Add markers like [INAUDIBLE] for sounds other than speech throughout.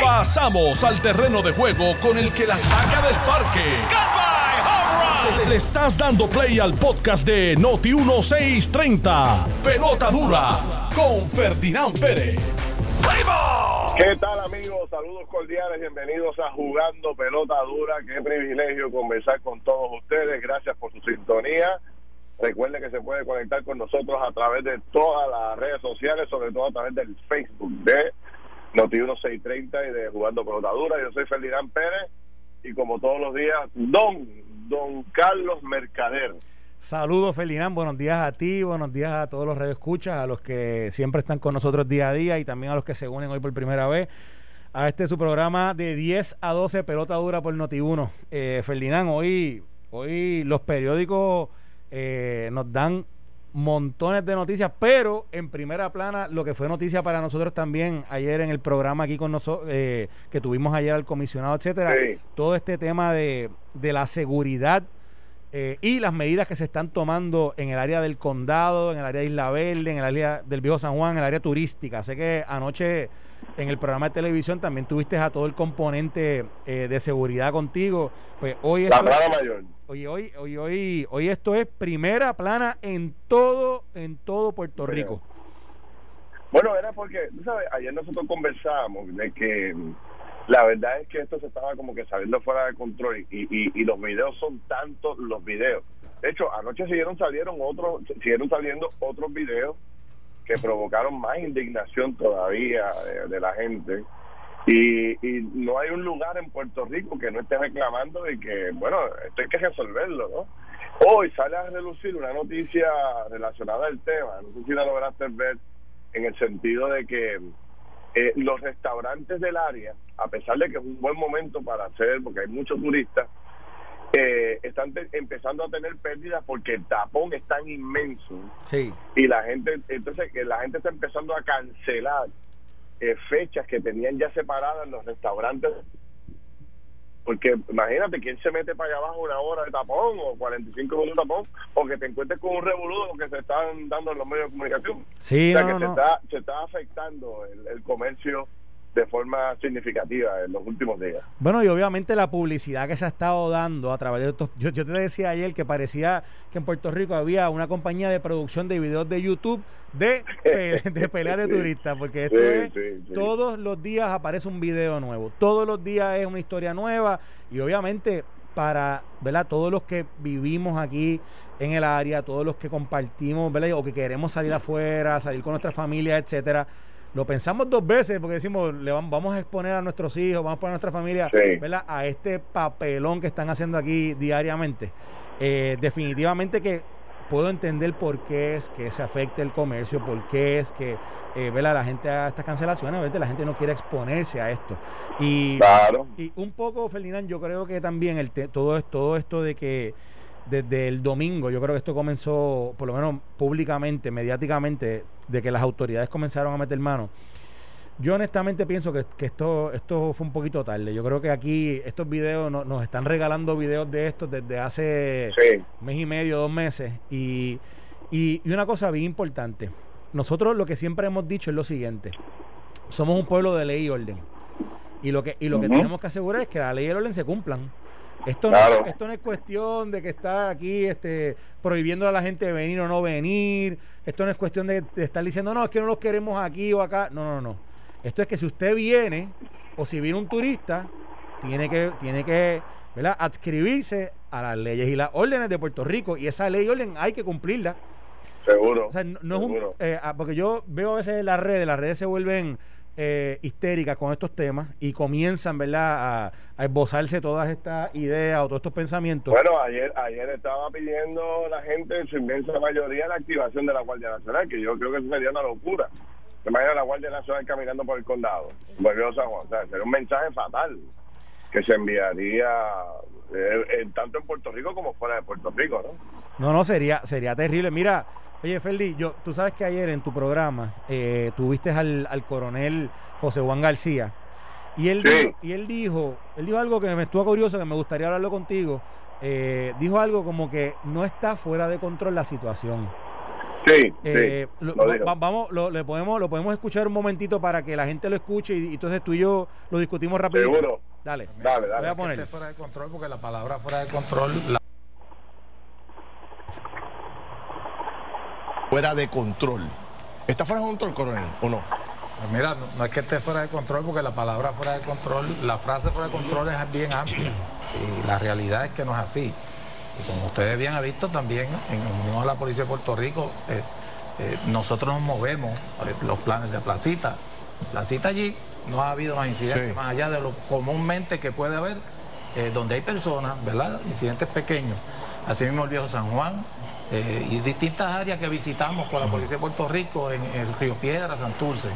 Pasamos al terreno de juego con el que la saca del parque. Le estás dando play al podcast de Noti 1630. Pelota dura con Ferdinand Pérez. ¿Qué tal amigos? Saludos cordiales, bienvenidos a Jugando Pelota Dura. Qué privilegio conversar con todos ustedes. Gracias por su sintonía. Recuerden que se puede conectar con nosotros a través de todas las redes sociales, sobre todo a través del Facebook de Noti1630 y de Jugando Pelota Dura. Yo soy Ferdinand Pérez y como todos los días, Don, Don Carlos Mercader. Saludos, Ferdinand. Buenos días a ti, buenos días a todos los radioescuchas, a los que siempre están con nosotros día a día y también a los que se unen hoy por primera vez a este su programa de 10 a 12 Pelota Dura por Noti1. Eh, Ferdinand, hoy, hoy los periódicos eh, nos dan montones de noticias, pero en primera plana lo que fue noticia para nosotros también ayer en el programa aquí con nosotros eh, que tuvimos ayer al comisionado, etcétera, todo este tema de, de la seguridad eh, y las medidas que se están tomando en el área del condado, en el área de Isla Verde, en el área del Viejo San Juan, en el área turística. Sé que anoche en el programa de televisión también tuviste a todo el componente eh, de seguridad contigo. Pues hoy la plana mayor. Hoy, hoy, hoy, hoy, hoy esto es primera plana en todo, en todo Puerto Rico. Bueno, era porque, tú sabes, ayer nosotros conversábamos de que la verdad es que esto se estaba como que saliendo fuera de control y, y, los videos son tantos los videos. De hecho, anoche siguieron salieron otros, siguieron saliendo otros videos que provocaron más indignación todavía de, la gente. Y, y, no hay un lugar en Puerto Rico que no esté reclamando de que, bueno, esto hay que resolverlo, ¿no? Hoy sale a relucir una noticia relacionada al tema, no sé si la lograste ver, en el sentido de que eh, los restaurantes del área, a pesar de que es un buen momento para hacer, porque hay muchos turistas, eh, están empezando a tener pérdidas porque el tapón es tan inmenso sí. y la gente entonces que la gente está empezando a cancelar eh, fechas que tenían ya separadas en los restaurantes porque imagínate, ¿quién se mete para allá abajo una hora de tapón o 45 minutos de tapón? O que te encuentres con un revoludo que se están dando en los medios de comunicación. Sí, o sea, que Se, está, se está afectando el, el comercio de forma significativa en los últimos días. Bueno, y obviamente la publicidad que se ha estado dando a través de estos... Yo, yo te decía ayer que parecía que en Puerto Rico había una compañía de producción de videos de YouTube de, [LAUGHS] de peleas de turistas, porque esto es, todos los días aparece un video nuevo, todos los días es una historia nueva y obviamente para ¿verdad? todos los que vivimos aquí en el área, todos los que compartimos ¿verdad? o que queremos salir afuera, salir con nuestra familia, etcétera lo pensamos dos veces porque decimos, le vamos, a exponer a nuestros hijos, vamos a exponer a nuestra familia a este papelón que están haciendo aquí diariamente. Eh, definitivamente que puedo entender por qué es que se afecte el comercio, por qué es que eh, la gente haga estas cancelaciones, la gente no quiere exponerse a esto. Y, y un poco, Ferdinand, yo creo que también el todo, todo esto de que desde el domingo, yo creo que esto comenzó, por lo menos públicamente, mediáticamente, de que las autoridades comenzaron a meter mano. Yo honestamente pienso que, esto, esto fue un poquito tarde. Yo creo que aquí estos videos nos están regalando videos de estos desde hace mes y medio, dos meses. Y, y, una cosa bien importante. Nosotros lo que siempre hemos dicho es lo siguiente. Somos un pueblo de ley y orden. Y lo que, y lo que tenemos que asegurar es que la ley y el orden se cumplan. Esto, no, esto no es cuestión de que está aquí este, prohibiendo a la gente de venir o no venir. Esto no es cuestión de, estar diciendo, no, es que no los queremos aquí o acá. No, no, no. Esto es que si usted viene o si viene un turista, tiene que, tiene que ¿verdad? adscribirse a las leyes y las órdenes de Puerto Rico. Y esa ley y orden hay que cumplirla. Seguro. O sea, no, es un. Eh, ah, porque yo veo a veces en las redes, las redes se vuelven eh, histéricas con estos temas y comienzan, ¿verdad?, a, esbozarse todas estas ideas o todos estos pensamientos. Bueno, ayer ayer estaba pidiendo la gente, en su inmensa mayoría, la activación de la Guardia Nacional, que yo creo que eso sería una locura. Imagina la Guardia Nacional caminando por el condado, por San Juan. O sería un mensaje fatal que se enviaría eh, tanto en Puerto Rico como fuera de Puerto Rico, ¿no? No, no, sería, sería terrible. Mira, Oye, Ferdi, yo, tú sabes que ayer en tu programa eh, tuviste al, coronel José Juan García y él, dijo, y él dijo, él dijo algo que me estuvo curioso, que me gustaría hablarlo contigo. Eh, dijo algo como que no está fuera de control la situación. Sí, eh, vamos, lo, le podemos, lo podemos escuchar un momentito para que la gente lo escuche y, entonces tú y yo lo discutimos rápido. Seguro. Dale, dale, dale. Voy a poner. fuera de control porque la palabra fuera de control. La... Fuera de control. ¿Está fuera de control, coronel, o no? Pues mira, no, es que esté fuera de control porque la palabra fuera de control, la frase fuera de control es bien amplia y la realidad es que no es así. Y como ustedes bien han visto también en unión a la Policía de Puerto Rico, eh, eh, nosotros nos movemos eh, los planes de placita. Placita allí no ha habido más incidentes, más allá de lo comúnmente que puede haber, donde hay personas, ¿verdad? Incidentes pequeños. Así mismo el viejo San Juan, y distintas áreas que visitamos con la Policía de Puerto Rico en, en Río Piedra, Santurce.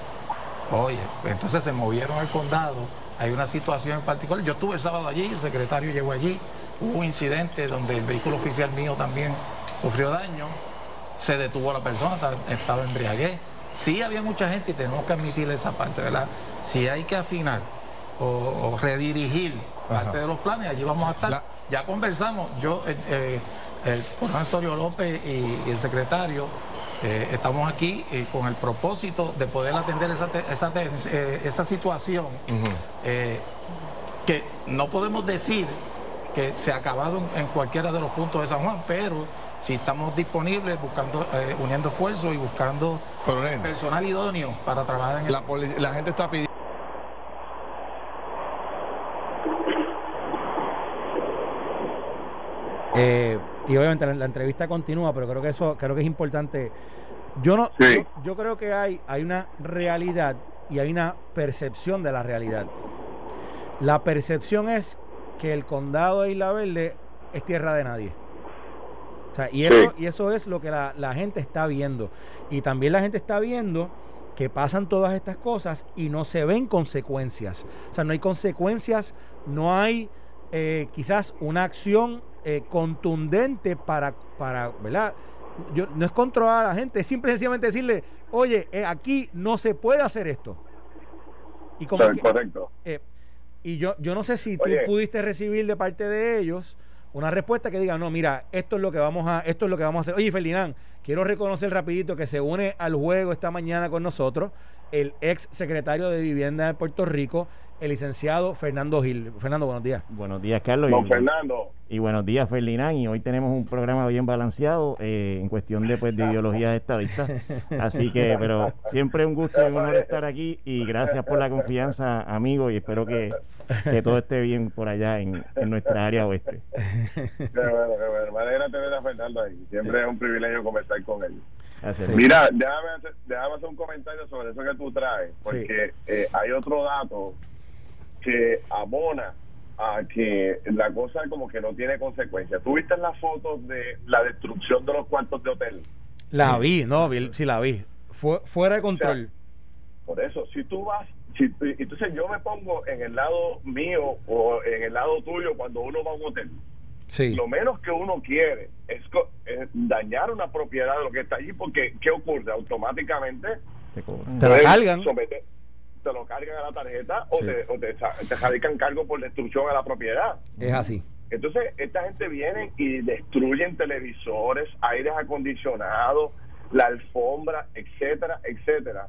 Oye, entonces se movieron al condado, hay una situación en particular. Yo estuve el sábado allí, el secretario llegó allí, hubo un incidente donde el vehículo oficial mío también sufrió daño, se detuvo la persona, estaba embriaguez. Sí había mucha gente y tenemos que admitir esa parte, ¿verdad? Si hay que afinar o, redirigir parte de los planes, allí vamos a estar. Ya conversamos, yo, eh, eh, el coronel Antonio López y el secretario eh, estamos aquí eh, con el propósito de poder atender esa, esa, eh, esa situación que no podemos decir que se ha acabado en, cualquiera de los puntos de San Juan, pero si estamos disponibles buscando, uniendo esfuerzos y buscando personal idóneo para trabajar en la, la gente está pidiendo y obviamente la, entrevista continúa, pero creo que eso creo que es importante. Yo no, yo, creo que hay, hay una realidad y hay una percepción de la realidad. La percepción es que el condado de Isla Verde es tierra de nadie. O sea, y, eso, y eso es lo que la, la gente está viendo. Y también la gente está viendo que pasan todas estas cosas y no se ven consecuencias. O sea, no hay consecuencias, no hay eh, quizás una acción eh, contundente para, para, ¿verdad? Yo, no es controlar a la gente, es simplemente decirle, oye, eh, aquí no se puede hacer esto. Y como correcto. Y yo, yo no sé si tú pudiste recibir de parte de ellos una respuesta que diga, no, mira, esto es lo que vamos a, esto es lo que vamos a hacer. Oye, Ferdinand, quiero reconocer rapidito que se une al juego esta mañana con nosotros el ex secretario de Vivienda de Puerto Rico, el licenciado Fernando Gil. Fernando, buenos días. Buenos días, Carlos. Don Fernando. Y buenos días, Ferdinand. Y hoy tenemos un programa bien balanceado eh, en cuestión de, pues, de [LAUGHS] ideologías estadistas. Así que, [LAUGHS] pero siempre un gusto y un honor estar aquí. Y gracias por la confianza, amigo. Y espero que, todo esté bien por allá en, nuestra área oeste. Qué bueno, qué bueno. Me alegra tener a Fernando ahí. Siempre es un privilegio conversar con él. Mira, déjame hacer, déjame hacer un comentario sobre eso que tú traes, porque eh, hay otro dato que abona a que la cosa como que no tiene consecuencias. ¿Tú viste las fotos de la destrucción de los cuartos de hotel? La vi, no, sí la vi. Fue, fuera de control. por eso, si tú vas, si, entonces yo me pongo en el lado mío o en el lado tuyo cuando uno va a un hotel. Sí. Lo menos que uno quiere es, dañar una propiedad de lo que está allí porque ¿qué ocurre? Automáticamente te, la cargan te lo cargan a la tarjeta o, te, o te, radican cargo por destrucción a la propiedad. Es así. Entonces, esta gente viene y destruyen televisores, aires acondicionados, la alfombra, etcétera, etcétera.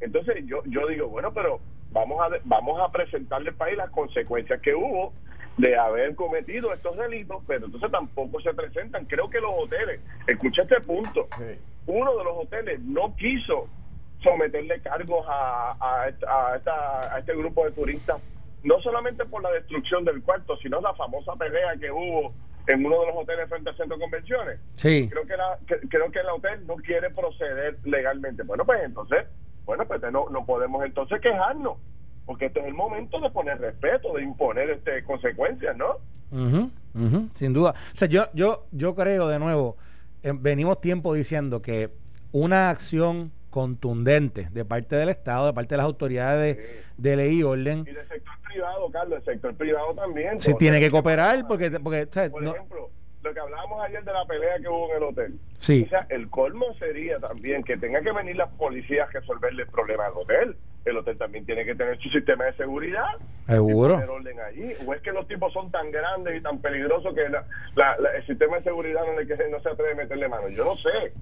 Entonces, yo, yo digo, bueno, pero vamos a, vamos a presentarle al país las consecuencias que hubo de haber cometido estos delitos, pero entonces tampoco se presentan. Creo que los hoteles, escucha este punto, uno de los hoteles no quiso someterle cargos a, a, este grupo de turistas, no solamente por la destrucción del cuarto, sino la famosa pelea que hubo en uno de los hoteles frente al centro de convenciones. Sí. Creo que, la, creo que el hotel no quiere proceder legalmente. Bueno, pues entonces, bueno, pues no, no podemos entonces quejarnos, porque este es el momento de poner respeto, de imponer este consecuencias, ¿no? sin duda. O sea, yo, yo, yo creo de nuevo, eh, venimos tiempo diciendo que una acción contundente de parte del Estado, de parte de las autoridades de, ley y orden. Y del sector privado, Carlos, el sector privado también. Se tiene que cooperar porque... porque Por ejemplo, lo que hablábamos ayer de la pelea que hubo en el hotel. Sí. O sea, el colmo sería también que tenga que venir las policías a resolverle el problema al hotel. El hotel también tiene que tener su sistema de seguridad. Seguro. orden allí. O es que los tipos son tan grandes y tan peligrosos que el sistema de seguridad no, le, no se atreve a meterle mano. Yo no sé.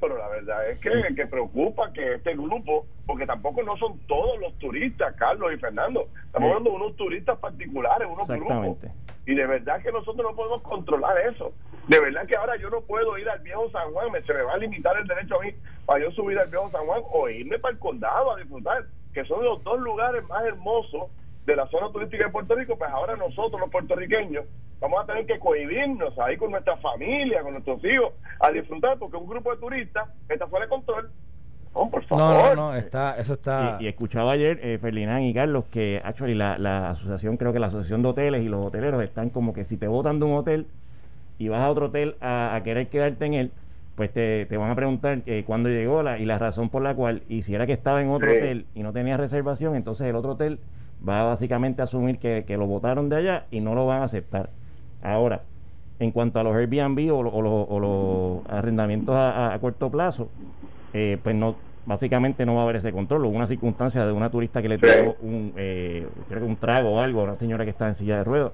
Pero la verdad es que, que preocupa que este grupo, porque tampoco no son todos los turistas, Carlos y Fernando, estamos hablando de unos turistas particulares, unos grupos. Y de verdad que nosotros no podemos controlar eso. De verdad que ahora yo no puedo ir al viejo San Juan, me, se me va a limitar el derecho a mí para yo subir al viejo San Juan o irme para el condado a disfrutar, que son los dos lugares más hermosos de la zona turística de Puerto Rico, pues ahora nosotros los puertorriqueños vamos a tener que cohibirnos ahí con nuestra familia, con nuestros hijos, a disfrutar, porque un grupo de turistas está fuera de control. No, por favor. No, no, está, eso está. Y, escuchaba ayer, eh, Ferdinand y Carlos, que actually la, la asociación, creo que la asociación de hoteles y los hoteleros están como que si te botan de un hotel y vas a otro hotel a, querer quedarte en él, pues te, te van a preguntar eh, cuándo llegó la, y la razón por la cual, y si era que estaba en otro hotel y no tenía reservación, entonces el otro hotel va básicamente a asumir que, lo votaron de allá y no lo van a aceptar. Ahora, en cuanto a los Airbnb o, o, los arrendamientos a, corto plazo, eh, pues no básicamente no va a haber ese control. Hubo una circunstancia de una turista que le dio un, eh, creo que un trago o algo a una señora que está en silla de ruedas.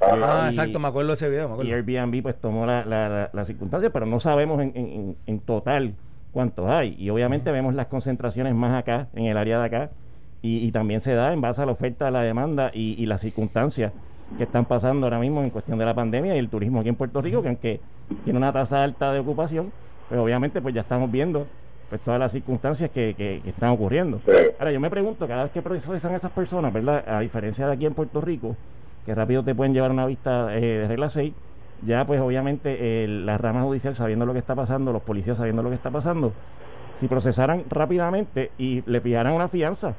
Ah, exacto, me acuerdo de ese video. Y Airbnb pues tomó la, la, la, circunstancia, pero no sabemos en, en, en, total cuántos hay. Y obviamente vemos las concentraciones más acá, en el área de acá, y, también se da en base a la oferta, a la demanda y, las circunstancias que están pasando ahora mismo en cuestión de la pandemia y el turismo aquí en Puerto Rico, que aunque tiene una tasa alta de ocupación, pues obviamente pues ya estamos viendo pues todas las circunstancias que, que, están ocurriendo. Ahora yo me pregunto, cada vez que procesan esas personas, ¿verdad? A diferencia de aquí en Puerto Rico, que rápido te pueden llevar una vista eh, de regla 6, ya pues obviamente la rama judicial sabiendo lo que está pasando, los policías sabiendo lo que está pasando, si procesaran rápidamente y le fijaran una fianza,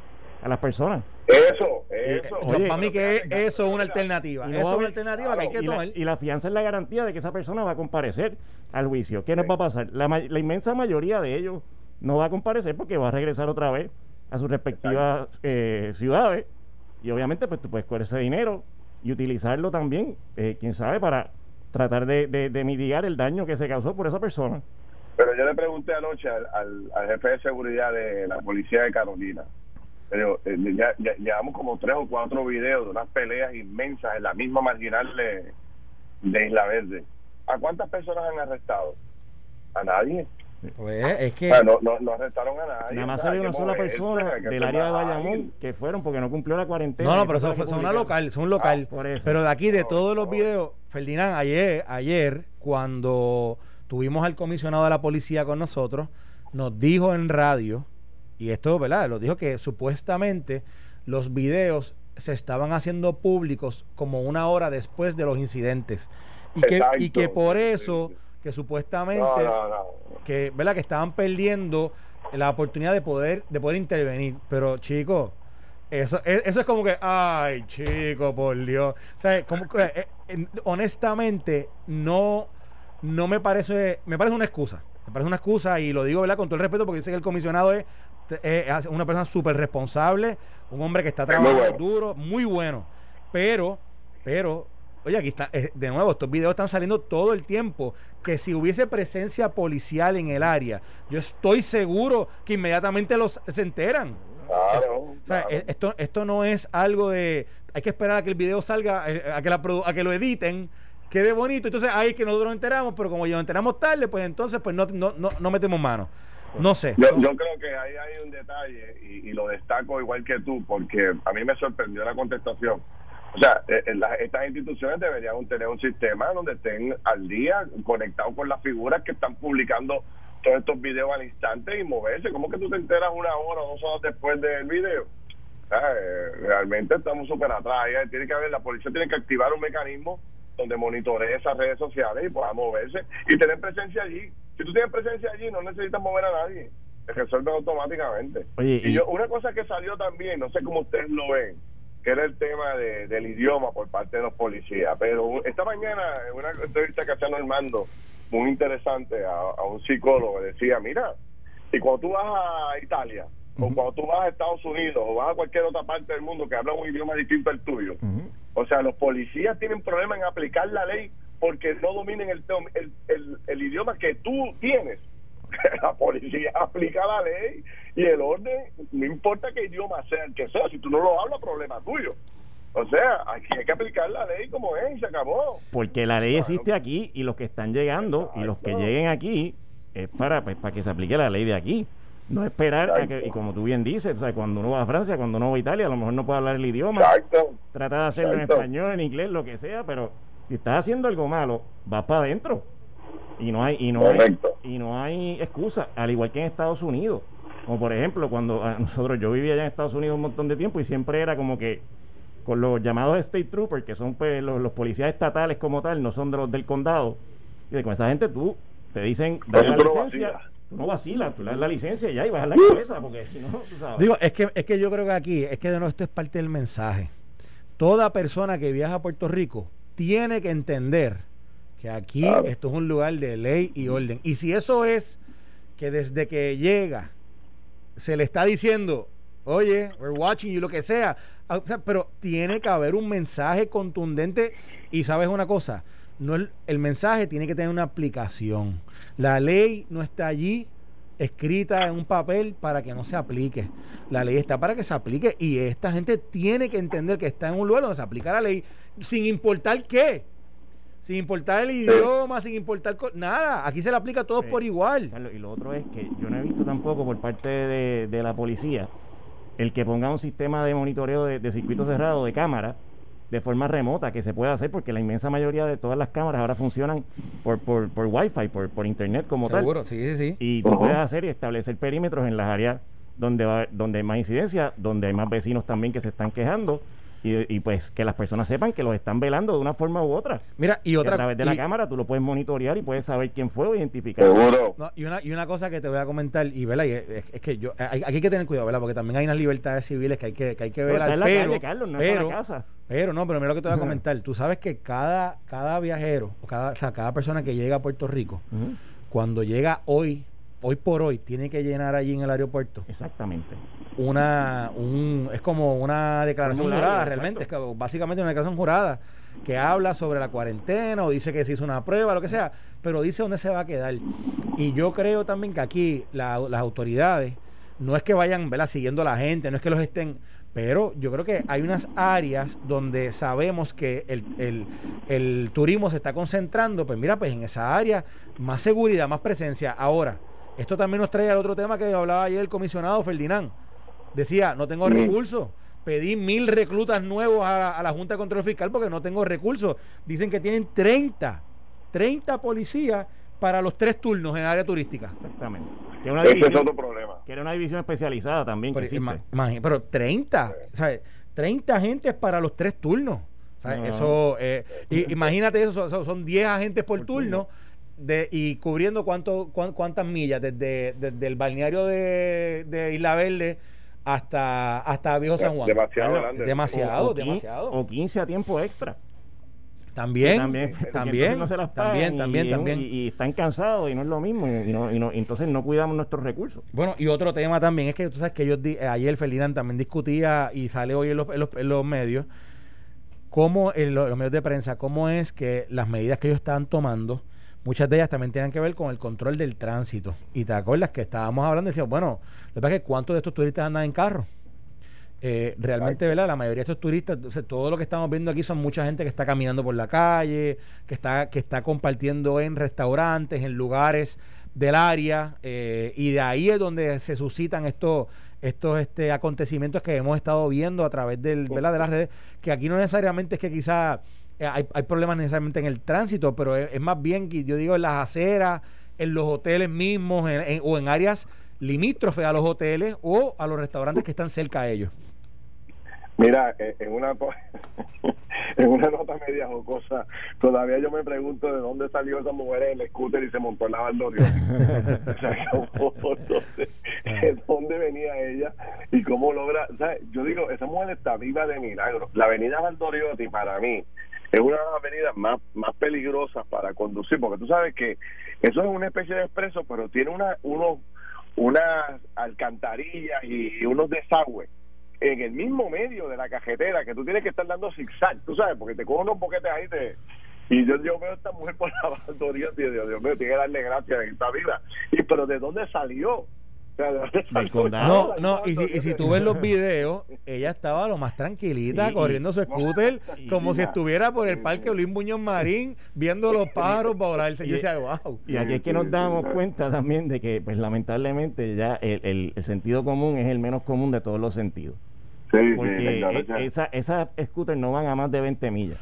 a las personas. Eso, eso. para mí que eso es una alternativa. eso es una alternativa que hay que tomar. y la fianza es la garantía de que esa persona va a comparecer al juicio. ¿Qué nos va a pasar? La, la, inmensa mayoría de ellos no va a comparecer porque va a regresar otra vez a sus respectivas eh, ciudades. Y obviamente, pues tú puedes coger ese dinero y utilizarlo también, eh, quién sabe, para tratar de, de, mitigar el daño que se causó por esa persona. Pero yo le pregunté anoche al, al jefe de seguridad de la policía de Carolina pero eh, ya, llevamos como tres o cuatro videos de unas peleas inmensas en la misma marginal de, Isla Verde. ¿A cuántas personas han arrestado? A nadie. Pues es que. no, no, arrestaron a nadie. Nada más salió una sola persona del área de Bayamón que fueron porque no cumplió la cuarentena. No, no, pero eso fue una local, son local. Ah, pero de aquí, de todos los videos, Ferdinand, ayer, ayer, cuando tuvimos al comisionado de la policía con nosotros, nos dijo en radio y esto, ¿verdad? Lo dijo que supuestamente los videos se estaban haciendo públicos como una hora después de los incidentes. Y que, y que por eso, que supuestamente, que, ¿verdad? Que estaban perdiendo la oportunidad de poder, de poder intervenir. Pero, chicos, eso, e, eso es como que, ay, chico, por Dios. O sea, como que, eh, eh, honestamente, no, no me parece, me parece una excusa. Me parece una excusa y lo digo, ¿verdad? Con todo el respeto, porque sé que el comisionado es es una persona súper responsable, un hombre que está trabajando duro, muy bueno. Pero, pero, oye, aquí está, eh, de nuevo, estos videos están saliendo todo el tiempo. Que si hubiese presencia policial en el área, yo estoy seguro que inmediatamente los se enteran. o sea, eh, esto, esto no es algo de. Hay que esperar a que el video salga, eh, a que, la, a que lo editen quede bonito. Entonces ahí que nosotros nos enteramos, pero como ya nos enteramos tarde, pues entonces pues no, no, no, no metemos mano. No sé. Yo, yo creo que ahí hay un detalle y, lo destaco igual que tú, porque a mí me sorprendió la contestación. O sea, eh, eh, estas instituciones deberían tener un sistema donde estén al día conectados con las figuras que están publicando todos estos videos al instante y moverse. ¿Cómo que tú te enteras una hora o dos horas después del video? Eh, realmente estamos súper atrás. Tiene que haber, la policía tiene que activar un mecanismo donde monitoree esas redes sociales y pueda moverse y tener presencia allí. Si tú tienes presencia allí, no necesitas mover a nadie. Se resuelve automáticamente. y, yo, una cosa que salió también, no sé cómo ustedes lo ven, que era el tema de, del idioma por parte de los policías. Pero esta mañana, en una entrevista que hacía Normando, muy interesante, a, un psicólogo, decía: Mira, y cuando tú vas a Italia, o cuando tú vas a Estados Unidos, o vas a cualquier otra parte del mundo que habla un idioma distinto al tuyo, o sea, los policías tienen problemas en aplicar la ley porque no dominen el, el, el, idioma que tú tienes. [LAUGHS] la policía aplica la ley y el orden, no importa qué idioma sea el que sea, si tú no lo hablas, problema tuyo. O sea, aquí hay que aplicar la ley como es y se acabó. Porque la ley existe aquí y los que están llegando y los que lleguen aquí es para, pues, para que se aplique la ley de aquí. No esperar a que, y como tú bien dices, o sea, cuando uno va a Francia, cuando uno va a Italia, a lo mejor no puede hablar el idioma. Exacto. Trata de hacerlo en español, en inglés, lo que sea, pero si estás haciendo algo malo, vas para adentro. Y no hay y no hay, y no hay excusa, al igual que en Estados Unidos. Como por ejemplo, cuando a [LAUGHS] nosotros yo vivía allá en Estados Unidos un montón de tiempo y siempre era como que con los llamados state troopers, que son pues, los, los policías estatales como tal, no son de los del condado. Y de con esa gente tú te dicen, dale la licencia. Tú no vacilas, tú le das la licencia y ya y bajas la cabeza, porque si no, tú sabes. Digo, es que, es que yo creo que aquí, es que de nuevo esto es parte del mensaje. Toda persona que viaja a Puerto Rico tiene que entender que aquí Claro. esto es un lugar de ley y orden. Y si eso es que desde que llega se le está diciendo, oye, we're watching you, lo que sea, ah, o sea, pero tiene que haber un mensaje contundente y sabes una cosa, no el, el mensaje tiene que tener una aplicación. La ley no está allí escrita en un papel para que no se aplique. La ley está para que se aplique y esta gente tiene que entender que está en un lugar donde se aplica la ley sin importar qué. Sin importar el idioma, sin importar nada. Aquí se le aplica a todos Sí. por igual. Carlos, y lo otro es que yo no he visto tampoco por parte de, de la policía el que ponga un sistema de monitoreo de, de circuito cerrado de cámara de forma remota que se pueda hacer porque la inmensa mayoría de todas las cámaras ahora funcionan por, por, por wifi, por, por internet como Seguro, tal. sí, sí, sí. Y tú Ujú. puedes hacer y establecer perímetros en las áreas donde, va, donde hay más incidencia, donde hay más vecinos también que se están quejando y, y pues que las personas sepan que los están velando de una forma u otra. Mira, y Que otra a través de la cámara tú lo puedes monitorear y puedes saber quién fue o identificar. Seguro. No, y, una, y una cosa que te voy a comentar, y ¿verdad? Y es, es que yo, hay- aquí hay que tener cuidado, ¿verdad? Porque también hay unas libertades civiles que hay que, que, hay que Pero velar. Pero, calle, Carlos, no es pero, para casa. Pero no, pero mira lo que te voy a [LAUGHS] comentar. Tú sabes que cada, cada viajero, o cada, o sea, cada persona que llega a Puerto Rico, cuando llega hoy, hoy por hoy, tiene que llenar allí en el aeropuerto Exactamente. una, un, es como una declaración Formulario, jurada, exacto. realmente, es básicamente una declaración jurada que habla sobre la cuarentena o dice que se hizo una prueba, lo que sea, pero dice dónde se va a quedar. Y yo creo también que aquí la- las autoridades no es que vayan ¿verdad? siguiendo a la gente, no es que los estén, pero yo creo que hay unas áreas donde sabemos que el, el- el turismo se está concentrando, pues mira, pues en esa área más seguridad, más presencia. Ahora, esto también nos trae al otro tema que hablaba ayer el comisionado Ferdinand. Decía, no tengo recursos. Pedí mil reclutas nuevos a, a la Junta de Control Fiscal porque no tengo recursos. Dicen que tienen 30, 30 policías para los tres turnos en el área turística. Exactamente. Que una es división, otro problema. que era una división especializada también que Pero, imagi- pero 30, ¿sabes? 30 agentes para los tres turnos. ¿sabes? No. Eso, eh, y- imagínate eso, son- son, son 10 agentes por, Por turno. De, y cubriendo cuánto, cuán- cuántas millas desde, desde el balneario de, de Isla Verde hasta, hasta Viejo San Juan. Demasiado grande. Demasiado, o, demasiado. o 15 a tiempo extra. También, también, también, entonces no se las pagan también, y- también, y, también. Y, y están cansados y no es lo mismo. Y, no, y no- y entonces no cuidamos nuestros recursos. Bueno, y otro tema también es que tú sabes que ellos di- eh, ayer Ferdinand también discutía y sale hoy en los, en los- en los medios, cómo en los, los medios de prensa, cómo es que las medidas que ellos estaban tomando, muchas de ellas también tienen que ver con el control del tránsito. Y te acuerdas que estábamos hablando y decíamos, bueno, lo que pasa es que cuántos de estos turistas andan en carro. Eh, realmente, ¿verdad? La mayoría de estos turistas, o sea, todo lo que estamos viendo aquí son mucha gente que está caminando por la calle, que está, que está compartiendo en restaurantes, en lugares del área, eh, y de ahí es donde se suscitan estos estos este, acontecimientos que hemos estado viendo a través del, ¿verdad? de las redes, que aquí no necesariamente es que quizá eh, hay, hay problemas necesariamente en el tránsito, pero es, es más bien que yo digo en las aceras, en los hoteles mismos, en- en- o en áreas limítrofes a los hoteles o a los restaurantes que están cerca a ellos. Mira, eh, en una [LAUGHS] en una nota media jocosa, todavía yo me pregunto de dónde salió esa mujer en el scooter y se montó en la Valdoriotti. [LAUGHS] o sea, ¿cómo- dónde, de dónde venía ella y cómo logra, ¿sabes? Yo digo, esa mujer está viva de milagro. La avenida Valdoriotti para mí es una de las avenidas más, más peligrosas para conducir, porque tú sabes que eso es una especie de expreso, pero tiene una, unos, unas alcantarillas y unos desagües en el mismo medio de la cajetera que tú tienes que estar dando zigzag, tú sabes, porque te cogen unos boquetes ahí te, y yo, yo veo a esta mujer por la [LAUGHS] bandoría y digo, Dios mío, tiene que darle gracias en esta vida. Y pero ¿de dónde salió? [LAUGHS] del condado. No, no, y si, y si tú ves los videos, ella estaba lo más tranquilita, corriendo su scooter, como si estuviera por el parque Olín Buñón Marín, viendo los [LAUGHS] pájaros volarse. Y, yo decía, wow. Y aquí es que nos damos cuenta también de que, pues lamentablemente, ya el, el, sentido común es el menos común de todos los sentidos. Sí, Porque e, esa, esas scooters no van a más de 20 millas.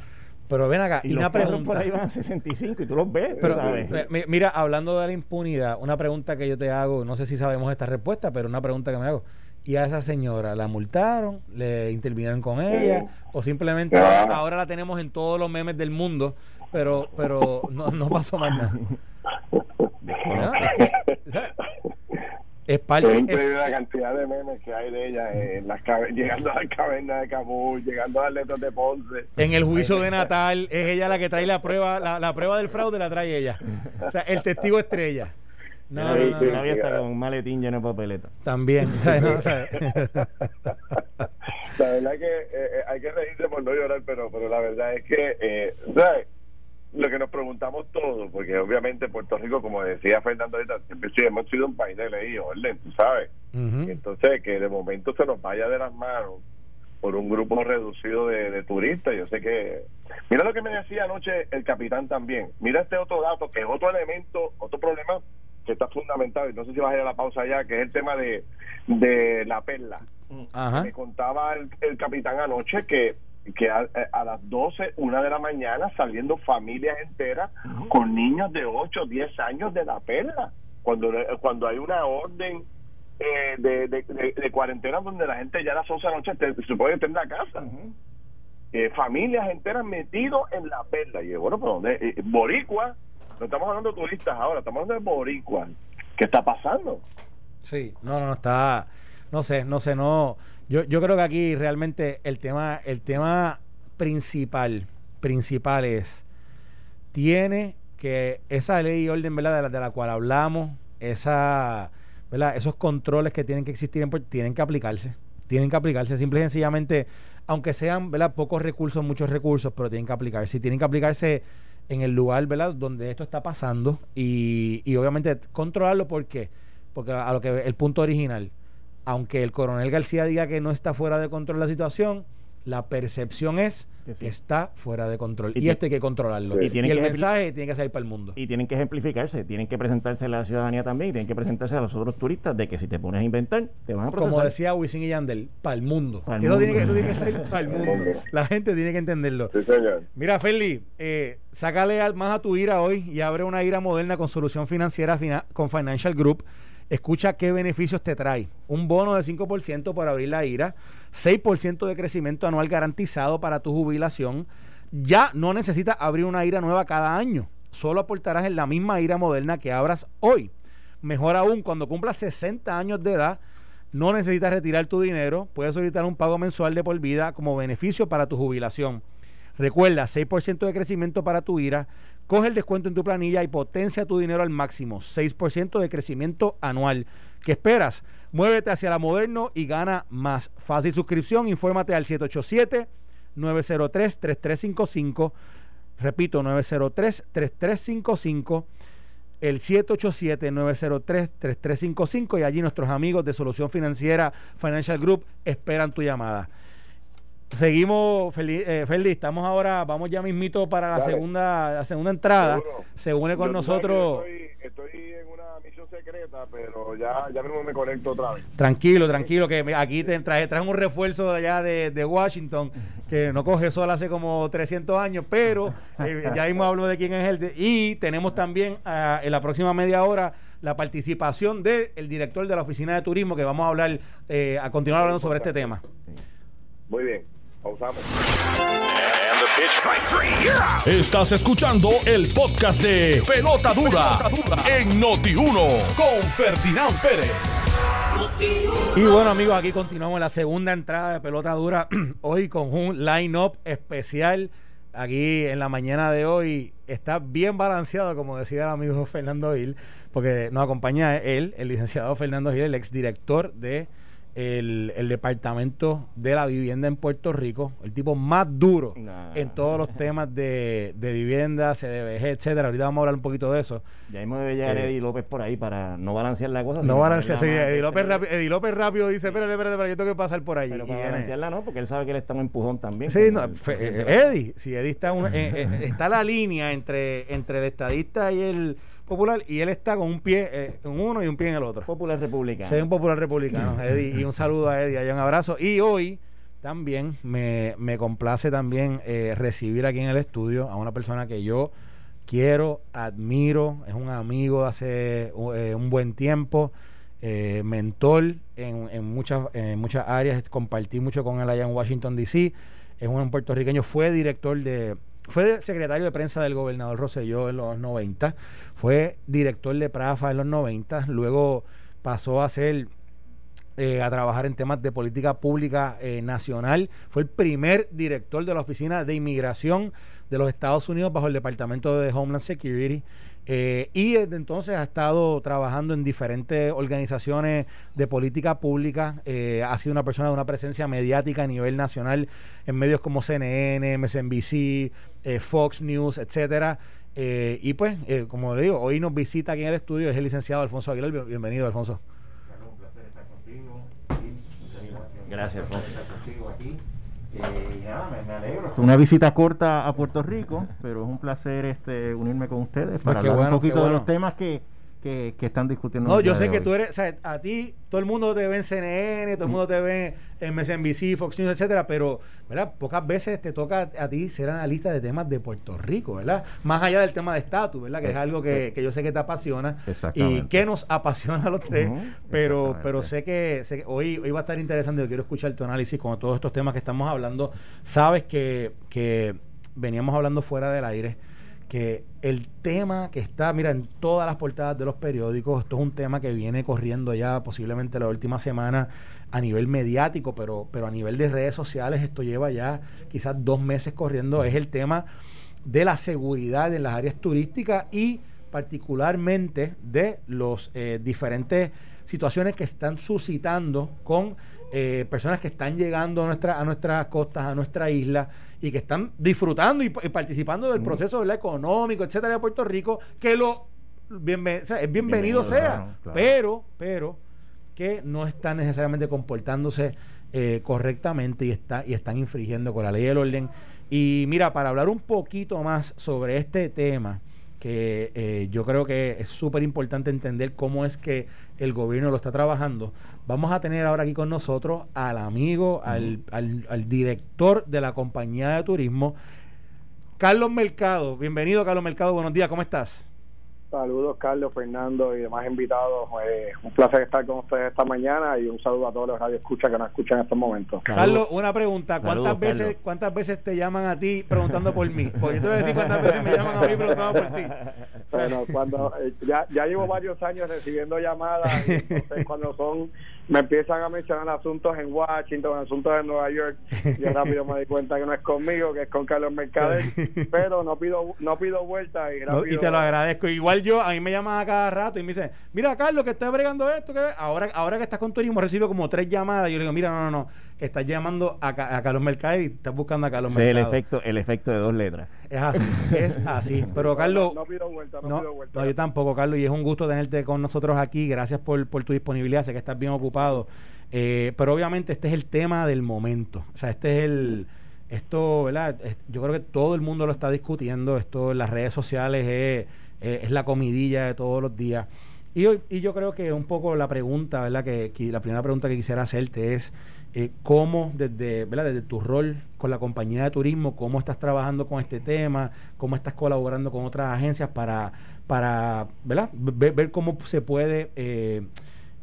Pero ven acá, y, una pregunta. por ahí van a 65 y tú los ves. Pero, Mira, hablando de la impunidad, una pregunta que yo te hago, no sé si sabemos esta respuesta, pero una pregunta que me hago. ¿Y a esa señora la multaron? ¿Le intervinieron con ella? ¿O simplemente ahora la tenemos en todos los memes del mundo, pero pero no, no pasó más nada? [LAUGHS] Es parte. increíble la cantidad de memes que hay de ella en las [LAUGHS] llegando a la caverna de Cabul, llegando a letras de Ponce. En el juicio de Natal es ella la que trae la prueba, la, prueba del fraude la trae ella. O sea, el testigo estrella. No, no, no, no, está con un maletín lleno de papeleta. También, ¿sabes? No, ¿sabes? [LAUGHS] la verdad es que eh, eh, hay que reírse por no llorar, pero, pero la verdad es que, eh, ¿sabes? Lo que nos preguntamos todos, porque obviamente Puerto Rico, como decía Fernando ahorita, siempre hemos sido un país de ley y orden, tú sabes. Entonces, que de momento se nos vaya de las manos por un grupo reducido de, turistas. Yo sé que. Mira lo que me decía anoche el capitán también. Mira este otro dato, que es otro elemento, otro problema que está fundamental. Y no sé si vas a ir a la pausa ya, que es el tema de, de la perla. Me contaba el capitán anoche que que a, las 12, una de la mañana saliendo familias enteras con niños de 8, 10 años de la perla, cuando, cuando hay una orden eh, de, de, cuarentena donde la gente ya a las 11 de la noche se puede estar en la casa. Eh, familias enteras metidos en la perla. Y bueno, pero ¿dónde? Eh, boricua, no estamos hablando de turistas ahora, estamos hablando de boricua. ¿Qué está pasando? Sí, no, no, está, no sé, no sé, no yo, yo creo que aquí realmente el tema, el tema principal, principal es, tiene que esa ley y orden, ¿verdad? De la, de la cual hablamos, esa, ¿verdad? Esos controles que tienen que existir, tienen que aplicarse. Tienen que aplicarse. Simple y sencillamente, aunque sean, ¿verdad? Pocos recursos, muchos recursos, pero tienen que aplicarse. Y tienen que aplicarse en el lugar, ¿verdad? Donde esto está pasando. Y, y obviamente controlarlo, ¿por qué? Porque a lo que el punto original aunque el coronel García diga que no está fuera de control la situación, la percepción es que, está fuera de control. Y, esto hay que controlarlo. Y, el mensaje tiene que salir para el mundo. Y tienen que ejemplificarse, tienen que presentarse a la ciudadanía también, y tienen que presentarse a los otros turistas de que si te pones a inventar, te van a procesar. Como decía Wisin y Yandel, para el mundo. Eso tiene que, salir para el mundo. La gente tiene que entenderlo. Mira, Feli, eh, sácale más a tu ira hoy y abre una ira moderna con solución financiera con Financial Group Escucha qué beneficios te trae. Un bono de 5% para abrir la IRA, 6% de crecimiento anual garantizado para tu jubilación. Ya no necesitas abrir una IRA nueva cada año. Solo aportarás en la misma IRA moderna que abras hoy. Mejor aún, cuando cumplas 60 años de edad, no necesitas retirar tu dinero. Puedes solicitar un pago mensual de por vida como beneficio para tu jubilación. Recuerda, 6% de crecimiento para tu IRA, Coge el descuento en tu planilla y potencia tu dinero al máximo. 6% de crecimiento anual. ¿Qué esperas? Muévete hacia la moderno y gana más. Fácil suscripción. Infórmate al 787-903-3355. Repito, 903-3355. El 787-903-3355. Y allí nuestros amigos de Solución Financiera Financial Group esperan tu llamada. Seguimos, feliz, eh, estamos ahora, vamos ya mismito para la segunda la segunda entrada. Se une con nosotros. Estoy, en una misión secreta, pero ya, ya mismo me conecto otra vez. Tranquilo, tranquilo, que aquí te traje, traje un refuerzo de allá de, Washington, que no coge sol hace como 300 años, pero eh, ya mismo hablo de quién es él. Y tenemos también ah, en la próxima media hora la participación del director de la Oficina de Turismo, que vamos a hablar, eh, a continuar hablando sobre este tema. Muy bien. Pausamos. Estás escuchando el podcast de Pelota Dura, en Noti1 con Ferdinand Pérez. Y bueno amigos, aquí continuamos la segunda entrada de Pelota Dura, [CLEARS THROAT] hoy con un line-up especial. Aquí en la mañana de hoy está bien balanceado, como decía el amigo Fernando Gil, porque nos acompaña él, el licenciado Fernando Gil, el exdirector de el, el, departamento de la vivienda en Puerto Rico, el tipo más duro en todos los temas de, de vivienda, CDBG, etcétera. Ahorita vamos a hablar un poquito de eso. Ya mismo debe llegar eh, Eddie López por ahí para no balancear la cosa. No balancear, sí, Eddie López, rápido, Eddie López rápido dice, espérate, espérate, espérate, yo tengo que pasar por ahí. Pero para balancearla no, porque él sabe que él está un empujón también. Sí, no, Eddie, si Eddie está, un, eh, eh, está la línea entre, entre el estadista y el popular y él está con un pie eh, en uno y un pie en el otro. Popular republicano. Sí, un popular republicano, [LAUGHS] Eddie. Y un saludo a Eddie, un abrazo. Y hoy también me, me complace también eh, recibir aquí en el estudio a una persona que yo quiero, admiro, es un amigo de hace eh, un buen tiempo, mentor en, en, muchas, en muchas áreas, compartí mucho con él allá en Washington, D.C., es un puertorriqueño, fue director de fue secretario de prensa del gobernador Rosselló en los 90, fue director de Prafa en los 90, luego pasó a ser eh, a trabajar en temas de política pública eh, nacional. Fue el primer director de la Oficina de Inmigración de los Estados Unidos bajo el Departamento de Homeland Security. Eh, y desde entonces ha estado trabajando en diferentes organizaciones de política pública. Eh, ha sido una persona de una presencia mediática a nivel nacional en medios como CNN, MSNBC, eh, Fox News, etcétera. y pues, como le digo, hoy nos visita aquí en el estudio es el licenciado Alfonso Aguilar. Bienvenido, Alfonso. Un placer estar contigo. Gracias, Alfonso. Eh, me, alegro. Una visita corta a Puerto Rico, pero es un placer este unirme con ustedes para pues hablar un poquito de los temas que, que, están discutiendo. No, yo sé que tú eres, o sea, a ti todo el mundo te ve en CNN, todo el mundo te ve en MSNBC, Fox News, etcétera, pero ¿verdad? pocas veces te toca a ti ser analista de temas de Puerto Rico, ¿verdad? Más allá del tema de estatus, ¿verdad? Que es algo que, que, yo sé que te apasiona y que nos apasiona a los tres, pero pero sé que, sé que, hoy, hoy va a estar interesante, yo quiero escuchar tu análisis con todos estos temas que estamos hablando. Sabes que, que veníamos hablando fuera del aire que el tema que está, mira, en todas las portadas de los periódicos, esto es un tema que viene corriendo ya posiblemente la última semana a nivel mediático, pero, pero a nivel de redes sociales esto lleva ya quizás dos meses corriendo, es el tema de la seguridad en las áreas turísticas y particularmente de los eh, diferentes situaciones que están suscitando con eh, personas que están llegando a, nuestra, a nuestras costas, a nuestra isla y que están disfrutando y, participando del proceso económico, etcétera, de Puerto Rico, que lo es bienvenido, sea, pero, pero que no están necesariamente comportándose eh, correctamente y, está, y están infringiendo con la ley del orden. Y mira, para hablar un poquito más sobre este tema, que eh, yo creo que es súper importante entender cómo es que el gobierno lo está trabajando. Vamos a tener ahora aquí con nosotros al amigo, al, al, director de la compañía de turismo, Carlos Mercado. Bienvenido, Carlos Mercado. Buenos días, ¿cómo estás? Saludos, Carlos, Fernando y demás invitados. Eh, un placer estar con ustedes esta mañana y un saludo a todos los radioescuchas que nos escuchan en estos momentos. Carlos, una pregunta. ¿Cuántas veces cuántas veces te llaman a ti preguntando por mí? Porque yo te voy a decir cuántas veces me llaman a mí preguntando por ti. Bueno, cuando eh, ya, ya llevo varios años recibiendo llamadas y entonces cuando son me empiezan a mencionar asuntos en Washington, asuntos en Nueva York, yo rápido me di cuenta que no es conmigo, que es con Carlos Mercader, [LAUGHS] pero no pido no pido vuelta y y te lo agradezco. Igual yo, a mí me llaman a cada rato y me dicen, mira Carlos, que estoy bregando esto, que ahora, ahora que estás con turismo recibo como tres llamadas, y yo le digo, mira, no, no, no, estás llamando a, a Carlos Mercader y estás buscando a Carlos sí, el efecto, el efecto de dos letras. Es así, es así. [LAUGHS] Pero Carlos... No, pido vuelta, no, pido vuelta. No, yo tampoco, Carlos, y es un gusto tenerte con nosotros aquí. Gracias por, por tu disponibilidad, sé que estás bien ocupado. Eh, pero obviamente este es el tema del momento. O sea, este es el... Esto, ¿verdad? Yo creo que todo el mundo lo está discutiendo. Esto en las redes sociales es, es, la comidilla de todos los días. Y, y yo creo que un poco la pregunta, ¿verdad? Que, la primera pregunta que quisiera hacerte es eh, cómo desde, tu rol con la compañía de turismo, cómo estás trabajando con este tema, cómo estás colaborando con otras agencias para, para ¿verdad? Ver, cómo se puede eh,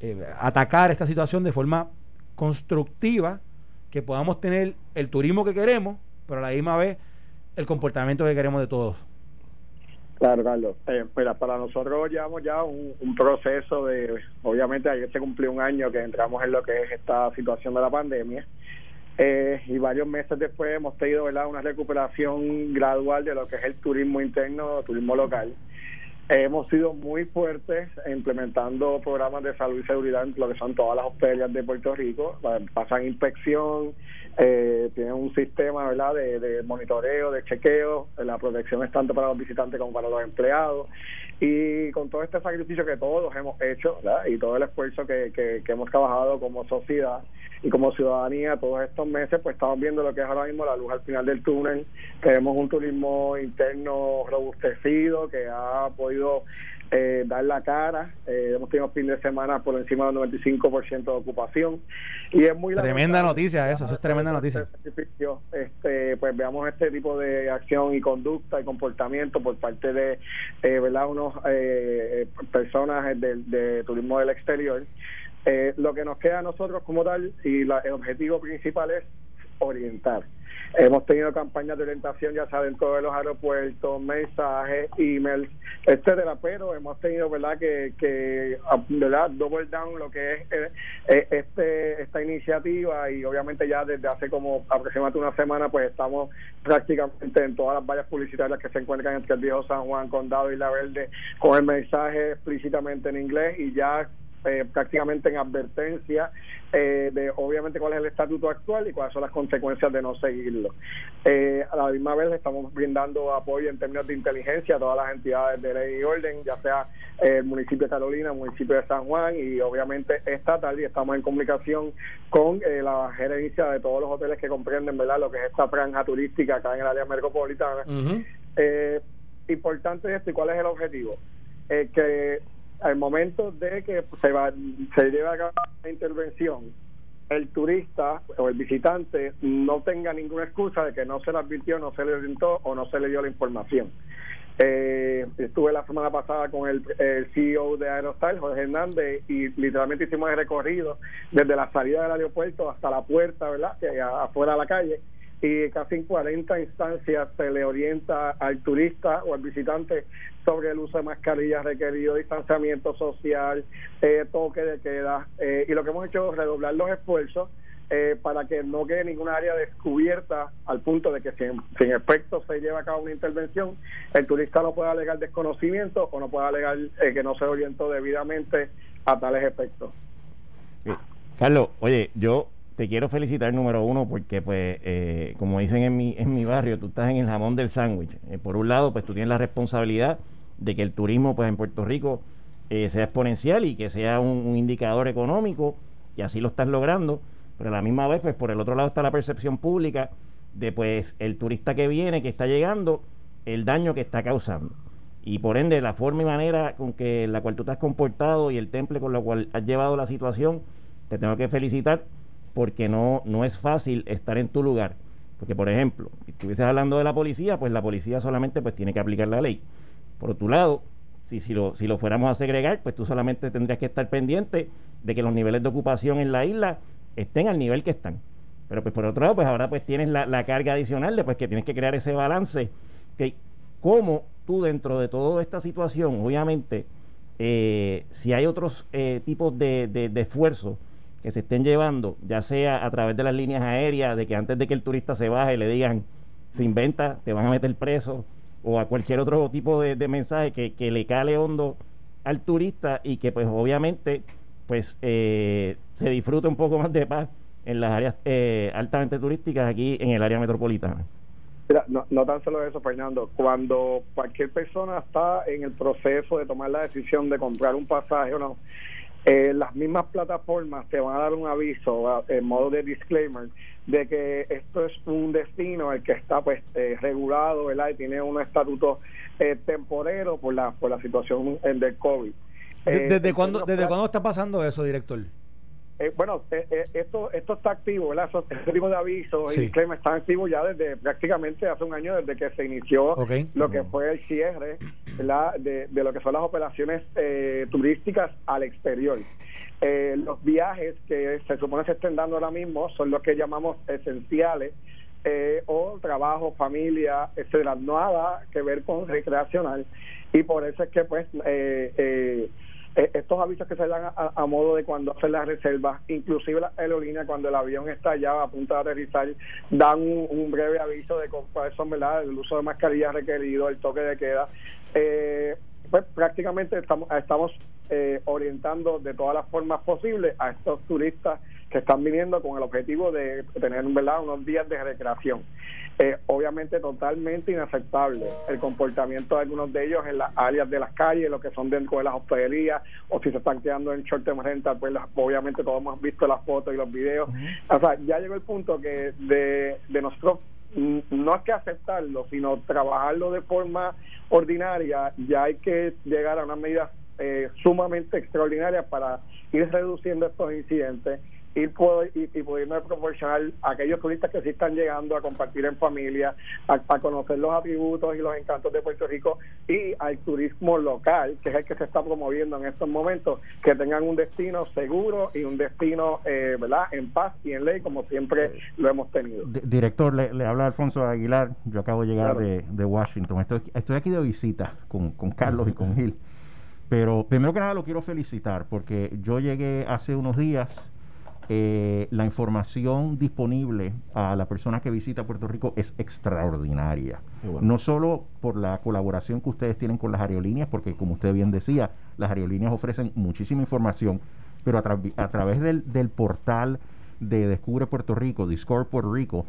eh, atacar esta situación de forma constructiva, que podamos tener el turismo que queremos, pero a la misma vez el comportamiento que queremos de todos. Claro, Carlos. Eh, para nosotros llevamos ya un, proceso de, obviamente ayer se cumplió un año que entramos en lo que es esta situación de la pandemia eh, y varios meses después hemos tenido ¿verdad? una recuperación gradual de lo que es el turismo interno, turismo local. Hemos sido muy fuertes implementando programas de salud y seguridad en lo que son todas las hospederías de Puerto Rico. Pasan inspección, eh, tienen un sistema ¿verdad? De, monitoreo, de chequeo. La protección es tanto para los visitantes como para los empleados. Y con todo este sacrificio que todos hemos hecho y todo el esfuerzo que, que, que hemos trabajado como sociedad y como ciudadanía todos estos meses, pues estamos viendo lo que es ahora mismo la luz al final del túnel. Tenemos un turismo interno robustecido que ha podido eh, dar la cara. Eh, hemos tenido fin de semana por encima del 95% de ocupación. Y es muy Tremenda noticia eso, eso es tremenda noticia. Este, pues veamos este tipo de acción y conducta y comportamiento por parte de eh, verdad unos eh, personas de turismo del exterior. Eh, lo que nos queda a nosotros como tal y el objetivo principal es orientar. Hemos tenido campañas de orientación ya sea dentro de los aeropuertos, mensajes, emails, etcétera, pero hemos tenido, ¿verdad?, que, que ¿verdad?, double down lo que es eh, eh, este esta iniciativa y obviamente ya desde hace como aproximadamente una semana pues estamos prácticamente en todas las vallas publicitarias que se encuentran entre el viejo San Juan, Condado y La Verde con el mensaje explícitamente en inglés y ya eh, prácticamente en advertencia eh, de obviamente cuál es el estatuto actual y cuáles son las consecuencias de no seguirlo. Eh, a la misma vez estamos brindando apoyo en términos de inteligencia a todas las entidades de ley y orden, ya sea el municipio de Carolina, el municipio de San Juan y obviamente estatal y estamos en comunicación con la gerencia de todos los hoteles que comprenden verdad lo que es esta franja turística acá en el área metropolitana. importante esto y cuál es el objetivo. que al momento de que se, va, se lleve a cabo la intervención, el turista o el visitante no tenga ninguna excusa de que no se le advirtió, no se le orientó o no se le dio la información. Eh, estuve la semana pasada con el, CEO de Aerostar, Jorge Hernández, y literalmente hicimos el recorrido desde la salida del aeropuerto hasta la puerta, ¿verdad? Que afuera de la calle y casi en 40 instancias se le orienta al turista o al visitante sobre el uso de mascarillas requerido, distanciamiento social, eh, toque de queda. Eh, y lo que hemos hecho es redoblar los esfuerzos eh, para que no quede ninguna área descubierta al punto de que si sin efecto se lleva a cabo una intervención, el turista no pueda alegar desconocimiento o no pueda alegar que no se orientó debidamente a tales efectos. Carlos, oye, yo te quiero felicitar número uno porque pues eh, como dicen en mi, en mi barrio, tú estás en el jamón del sándwich. Eh, por un lado pues tú tienes la responsabilidad de que el turismo pues en Puerto Rico eh, sea exponencial y que sea un, indicador económico y así lo estás logrando, pero a la misma vez pues por el otro lado está la percepción pública de pues el turista que viene, que está llegando, el daño que está causando. Y por ende la forma y manera con que la cual tú te has comportado y el temple con lo cual has llevado la situación, te tengo que felicitar porque no, no es fácil estar en tu lugar. Porque, por ejemplo, si estuvieses hablando de la policía, pues la policía solamente pues tiene que aplicar la ley. Por otro lado, si, si, lo, si lo fuéramos a segregar, pues tú solamente tendrías que estar pendiente de que los niveles de ocupación en la isla estén al nivel que están. Pero pues por otro lado, pues ahora pues tienes la, carga adicional de pues que tienes que crear ese balance. Que cómo tú dentro de toda esta situación, obviamente, eh, si hay otros eh, tipos de, de, de esfuerzos que se estén llevando, ya sea a través de las líneas aéreas, de que antes de que el turista se baje le digan, se inventa, te van a meter preso, o a cualquier otro tipo de, mensaje que, le cale hondo al turista y que pues obviamente pues eh, se disfrute un poco más de paz en las áreas eh, altamente turísticas aquí en el área metropolitana. Mira, no, no tan solo eso, Fernando. Cuando cualquier persona está en el proceso de tomar la decisión de comprar un pasaje o no, eh, las mismas plataformas te van a dar un aviso en modo de disclaimer de que esto es un destino el que está pues eh, regulado ¿verdad? y tiene un estatuto eh, temporero por la por la situación del COVID. ¿Desde, cuándo, ¿Desde cuándo está pasando eso, director? Eh, bueno, eh, eh, esto esto está activo, ¿verdad? Este tipo de avisos y disclaimer están activos ya desde prácticamente hace un año, desde que se inició lo que fue el cierre ¿verdad? De, de lo que son las operaciones turísticas al exterior. los viajes que se supone se estén dando ahora mismo son los que llamamos esenciales o trabajo, familia, etcétera, nada que ver con recreacional y por eso es que pues eh, eh, estos avisos que se dan a, modo de cuando hacen las reservas, inclusive la aerolínea cuando el avión está ya a punto de aterrizar, dan un, breve aviso de cuáles son ¿verdad? el uso de mascarillas requerido, el toque de queda. Eh, pues prácticamente estamos, estamos eh, orientando de todas las formas posibles a estos turistas que están viniendo con el objetivo de tener ¿verdad? unos días de recreación. Eh, obviamente totalmente inaceptable el comportamiento de algunos de ellos en las áreas de las calles, lo que son dentro de las hospederías, o si se están quedando en short term rental, pues obviamente todos hemos visto las fotos y los videos. O sea, ya llegó el punto que de, de nosotros no hay que aceptarlo, sino trabajarlo de forma ordinaria, ya hay que llegar a una medida eh, sumamente extraordinaria para ir reduciendo estos incidentes y, y, poderme proporcionar a aquellos turistas que sí están llegando a compartir en familia, a, conocer los atributos y los encantos de Puerto Rico y al turismo local, que es el que se está promoviendo en estos momentos, que tengan un destino seguro y un destino, eh, ¿verdad?, en paz y en ley, como siempre lo hemos tenido. director, le, habla Alfonso Aguilar, yo acabo de llegar de, Washington, estoy, estoy aquí de visita con, con Carlos y con Gil. Pero primero que nada lo quiero felicitar porque yo llegué hace unos días eh, la información disponible a la persona que visita Puerto Rico es extraordinaria. No solo por la colaboración que ustedes tienen con las aerolíneas, porque como usted bien decía, las aerolíneas ofrecen muchísima información, pero a, través del, portal de Descubre Puerto Rico, Discover Puerto Rico,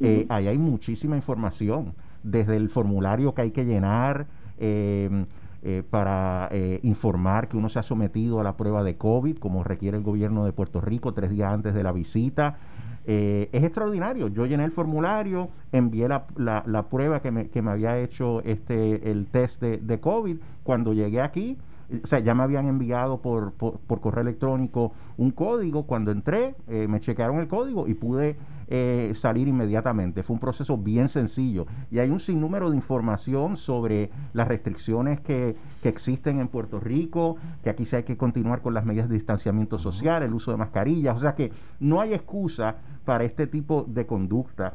eh, ahí hay muchísima información, desde el formulario que hay que llenar, eh, eh, para eh, informar que uno se ha sometido a la prueba de COVID, como requiere el gobierno de Puerto Rico tres días antes de la visita. Eh, es extraordinario. Yo llené el formulario, envié la, la, prueba que me, que me, había hecho este, el test de, de COVID. Cuando llegué aquí, o sea, ya me habían enviado por, por, correo electrónico un código. Cuando entré, eh, me chequearon el código y pude eh, salir inmediatamente. Fue un proceso bien sencillo. Y hay un sinnúmero de información sobre las restricciones que, que existen en Puerto Rico, que aquí se hay que continuar con las medidas de distanciamiento social, el uso de mascarillas. O sea que no hay excusa para este tipo de conducta.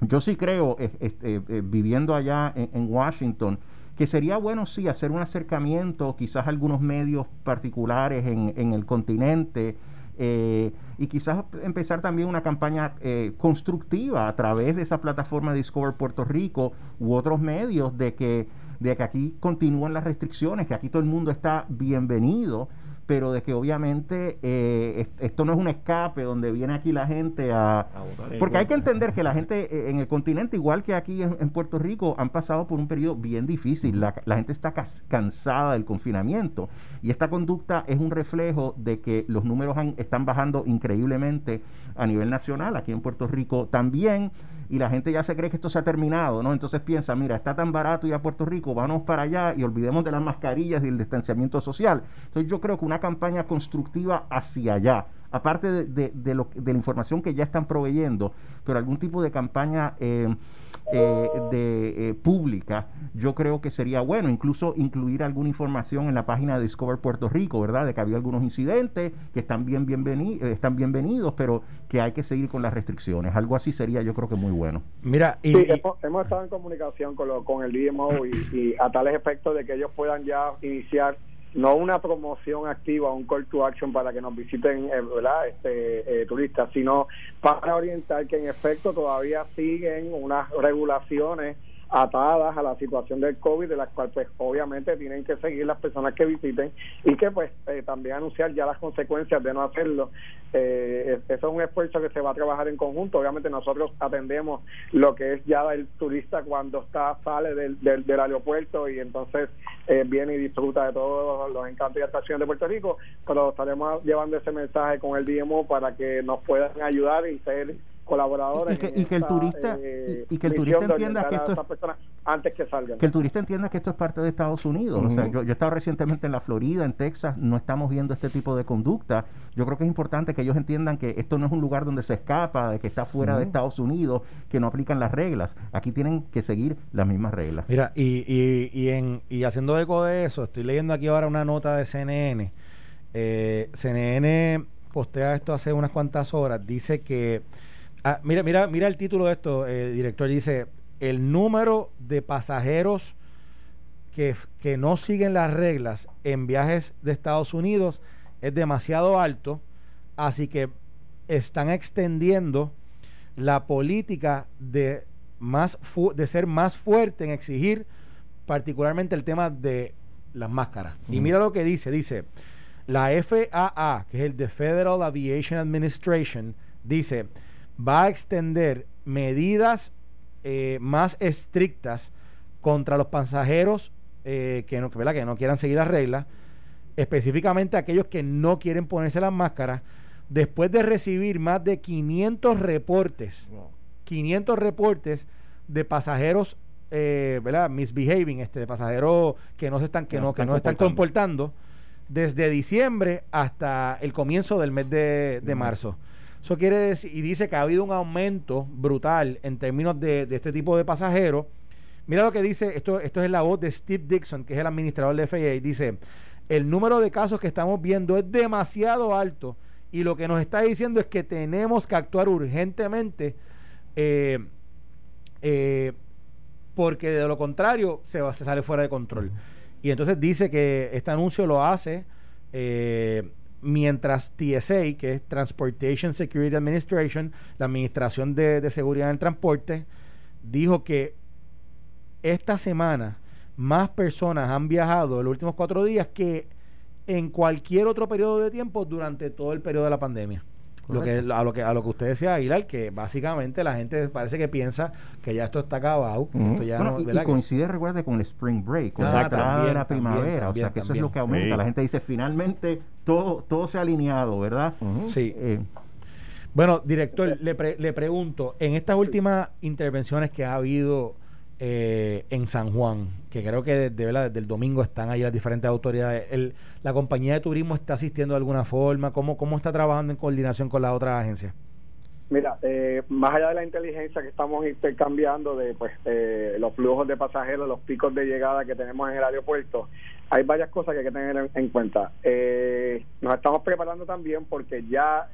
Yo sí creo, eh, viviendo allá en Washington, que sería bueno sí hacer un acercamiento, quizás algunos medios particulares en, en el continente, eh, y quizás empezar también una campaña eh, constructiva a través de esa plataforma Discover Puerto Rico u otros medios de que, de que aquí continúan las restricciones, que aquí todo el mundo está bienvenido pero de que obviamente eh, esto no es un escape donde viene aquí la gente a... porque hay que entender que la gente eh, en el continente, igual que aquí en, Puerto Rico, han pasado por un periodo bien difícil. La, gente está cansada del confinamiento. Y esta conducta es un reflejo de que los números están bajando increíblemente a nivel nacional, aquí en Puerto Rico también y la gente ya se cree que esto se ha terminado, ¿no? Entonces piensa, mira, está tan barato ir a Puerto Rico, vamos para allá y olvidemos de las mascarillas y el distanciamiento social. Entonces yo creo que una campaña constructiva hacia allá, aparte de, de, lo, de la información que ya están proveyendo, pero algún tipo de campaña eh, eh, de eh, pública, yo creo que sería bueno, incluso incluir alguna información en la página de Discover Puerto Rico, ¿verdad? De que había algunos incidentes que están bien bienvenidos, están bienvenidos, pero que hay que seguir con las restricciones. Algo así sería, yo creo que muy bueno. Mira, y, hemos, estado en comunicación con, lo, con el DMO y, y a tales efectos de que ellos puedan ya iniciar no una promoción activa, un call to action para que nos visiten, eh, ¿verdad? Este, eh, turistas, sino para orientar que en efecto todavía siguen unas regulaciones atadas a la situación del COVID, de las cuales pues obviamente tienen que seguir las personas que visiten y que pues eh, también anunciar ya las consecuencias de no hacerlo. Eh, eso es un esfuerzo que se va a trabajar en conjunto. Obviamente nosotros atendemos lo que es ya el turista cuando está sale del, del, aeropuerto y entonces eh, viene y disfruta de todos los encantos y atracciones de Puerto Rico, pero estaremos llevando ese mensaje con el DMO para que nos puedan ayudar y ser colaboradores y que, el turista eh, y, que el turista entienda que esto es antes que salgan que el turista entienda que esto es parte de Estados Unidos. O sea yo, yo he estado recientemente en la Florida en Texas no estamos viendo este tipo de conducta. Yo creo que es importante que ellos entiendan que esto no es un lugar donde se escapa de que está fuera de Estados Unidos que no aplican las reglas. Aquí tienen que seguir las mismas reglas. Mira y, y, y en y haciendo eco de eso estoy leyendo aquí ahora una nota de CNN eh, CNN postea esto hace unas cuantas horas. Dice que Ah, mira, mira, mira el título de esto, eh, director. Dice, el número de pasajeros que, que, no siguen las reglas en viajes de Estados Unidos es demasiado alto, así que están extendiendo la política de, más de ser más fuerte en exigir particularmente el tema de las máscaras. Y mira lo que dice, dice, la FAA, que es el The Federal Aviation Administration, dice, va a extender medidas eh, más estrictas contra los pasajeros eh, que, no, que no quieran seguir las reglas, específicamente aquellos que no quieren ponerse las máscaras, después de recibir más de 500 reportes, 500 reportes de pasajeros, eh, ¿verdad? Misbehaving, este, de pasajeros que no se están, que, no, que no están comportando desde diciembre hasta el comienzo del mes de, marzo. Eso quiere decir, y dice que ha habido un aumento brutal en términos de, de, este tipo de pasajeros. Mira lo que dice, esto, esto es la voz de Steve Dixon, que es el administrador de FAA, dice, el número de casos que estamos viendo es demasiado alto y lo que nos está diciendo es que tenemos que actuar urgentemente eh, eh, porque de lo contrario se, va, se sale fuera de control. Y entonces dice que este anuncio lo hace eh, mientras TSA, que es Transportation Security Administration, la Administración de, Seguridad en el Transporte, dijo que esta semana más personas han viajado en los últimos cuatro días que en cualquier otro periodo de tiempo durante todo el periodo de la pandemia. Lo que, a, lo que, a lo que usted decía, Aguilar, que básicamente la gente parece que piensa que ya esto está acabado. esto ya no, y, coincide, recuerde, con el spring break, con la entrada de la primavera. o sea, que eso es lo que aumenta. La gente dice, finalmente todo, todo se ha alineado, ¿verdad? Sí. Eh, bueno, director, le, le pregunto, en estas últimas intervenciones que ha habido eh, en San Juan, que creo que desde, desde, el domingo están ahí las diferentes autoridades. El, ¿La compañía de turismo está asistiendo de alguna forma? ¿Cómo, cómo está trabajando en coordinación con las otras agencias? Mira, eh, más allá de la inteligencia que estamos intercambiando de pues eh, los flujos de pasajeros, los picos de llegada que tenemos en el aeropuerto, hay varias cosas que hay que tener en, cuenta. Eh, nos estamos preparando también porque ya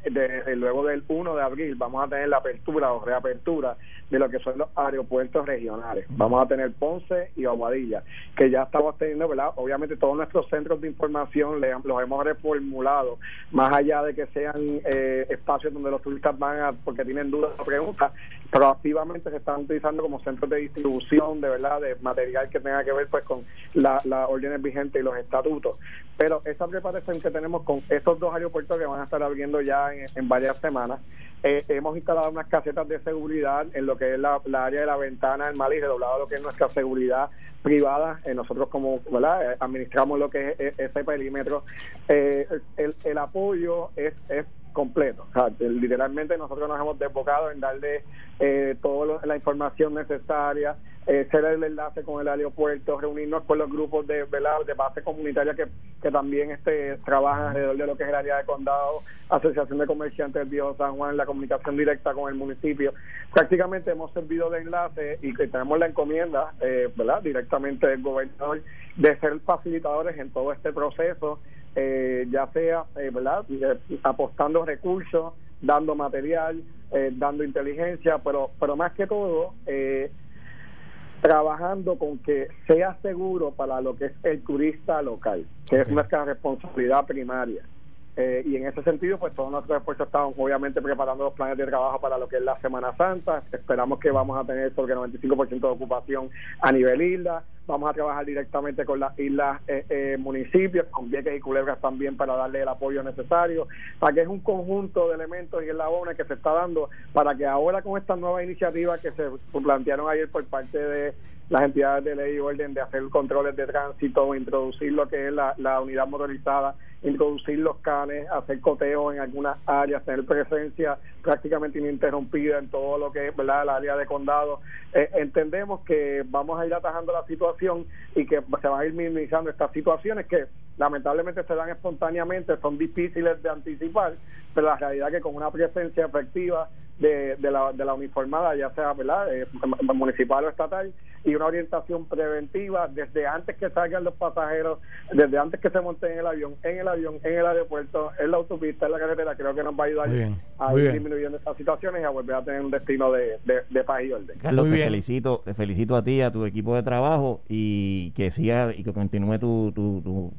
luego del 1 de abril vamos a tener la apertura o reapertura de lo que son los aeropuertos regionales. Vamos a tener Ponce y Aguadilla, que ya estamos teniendo, ¿verdad? Obviamente todos nuestros centros de información los hemos reformulado, más allá de que sean eh, espacios donde los turistas van a, porque tienen dudas o preguntas, proactivamente se están utilizando como centros de distribución, de verdad, de material que tenga que ver pues con las órdenes vigentes y los estatutos. Pero esa preparación que tenemos con estos dos aeropuertos que van a estar abriendo ya en, varias semanas, eh, hemos instalado unas casetas de seguridad en lo que es la, área de la ventana del mal y redoblado lo que es nuestra seguridad privada. Eh, nosotros como ¿verdad? Eh, administramos lo que es ese perímetro. el, el apoyo es, es completo. literalmente nosotros nos hemos desbocado en darle eh, toda la información necesaria, eh, ser el enlace con el aeropuerto, reunirnos con los grupos de, de base comunitaria que, que también este, trabajan alrededor de lo que es el área de condado, Asociación de Comerciantes del Viejo San Juan, la comunicación directa con el municipio. Prácticamente hemos servido de enlace y que tenemos la encomienda, eh, ¿verdad? directamente del gobernador, de ser facilitadores en todo este proceso eh, ya sea eh, ¿verdad? Eh, apostando recursos, dando material, dando inteligencia, pero, pero más que todo, trabajando con que sea seguro para lo que es el turista local, que es nuestra responsabilidad primaria. Eh, y en ese sentido, pues todos nuestros esfuerzos estamos obviamente preparando los planes de trabajo para lo que es la Semana Santa. Esperamos que vamos a tener sobre el 95% de ocupación a nivel isla. Vamos a trabajar directamente con las islas, eh, eh, municipios, con Vieques y Culebras también para darle el apoyo necesario. Para que es un conjunto de elementos y es la ONU que se está dando para que ahora con estas nuevas iniciativas que se plantearon ayer por parte de las entidades de ley y orden de hacer controles de tránsito, introducir lo que es la, la unidad motorizada introducir los canes, hacer coteos en algunas áreas, tener presencia prácticamente ininterrumpida en todo lo que es ¿verdad? el área de condado. Eh, entendemos que vamos a ir atajando la situación y que se van a ir minimizando estas situaciones que lamentablemente se dan espontáneamente, son difíciles de anticipar, pero la realidad es que con una presencia efectiva de, de, la, de la uniformada, ya sea ¿verdad? Eh, municipal o estatal, y una orientación preventiva desde antes que salgan los pasajeros, desde antes que se monten en el avión, en el avión, en el aeropuerto, en la autopista, en la carretera, creo que nos va a ayudar a ir disminuyendo estas situaciones y a volver a tener un destino de, de, paz y orden. Carlos, te felicito, te felicito a ti, a tu equipo de trabajo y que siga y que continúe tu, tu, tu,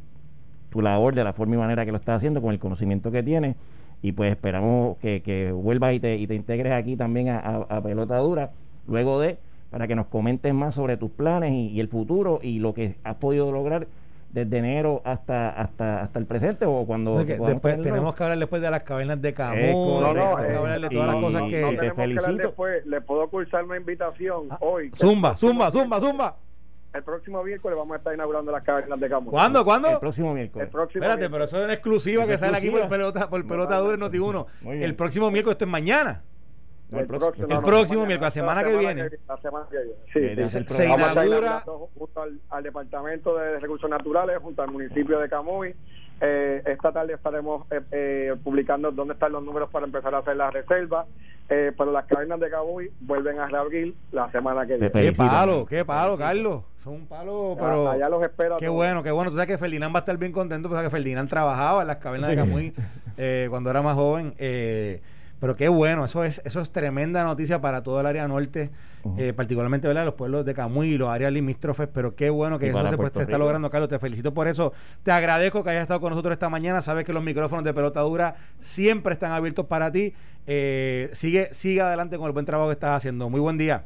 tu labor de la forma y manera que lo estás haciendo con el conocimiento que tienes y pues esperamos que, que vuelvas y te, y te integres aquí también a, Pelota Dura, luego de, para que nos comentes más sobre tus planes y, el futuro y lo que has podido lograr desde enero hasta hasta hasta el presente o cuando después tenemos que hablar después de las cavernas de Camus no, no, tenemos que hablar de todas las cosas que te felicito. después, le puedo cursar una invitación ah, hoy. Zumba zumba zumba zumba el próximo miércoles vamos a estar inaugurando las cavernas de Camus. ¿Cuándo? ¿Cuándo? El próximo miércoles. El próximo Espérate, pero eso es una exclusiva que sale aquí por pelota, por pelota dura en Noti1. El próximo miércoles, esto es mañana. el, próximo, el próximo miércoles, la semana, que viene. La semana que viene. Sí, se inaugura. Junto al, Departamento de Recursos Naturales, junto al municipio de Camuy. Eh, esta tarde estaremos eh, eh, publicando dónde están los números para empezar a hacer las reservas. Eh, pero las cavernas de Camuy vuelven a reabrir la semana que viene. Qué palo, qué palo, Carlos. Son un palo, pero. Allá los espero. Qué bueno, qué bueno. Tú sabes que Ferdinand va a estar bien contento, porque Ferdinand trabajaba en las cavernas de Camuy cuando era más joven. Eh, pero qué bueno, eso es, eso es tremenda noticia para todo el área norte, eh, particularmente ¿verdad? los pueblos de Camuy y los áreas limítrofes, pero qué bueno que eso se, está logrando, Carlos. Te felicito por eso. Te agradezco que hayas estado con nosotros esta mañana. Sabes que los micrófonos de pelota dura siempre están abiertos para ti. Eh, sigue, sigue adelante con el buen trabajo que estás haciendo. Muy buen día.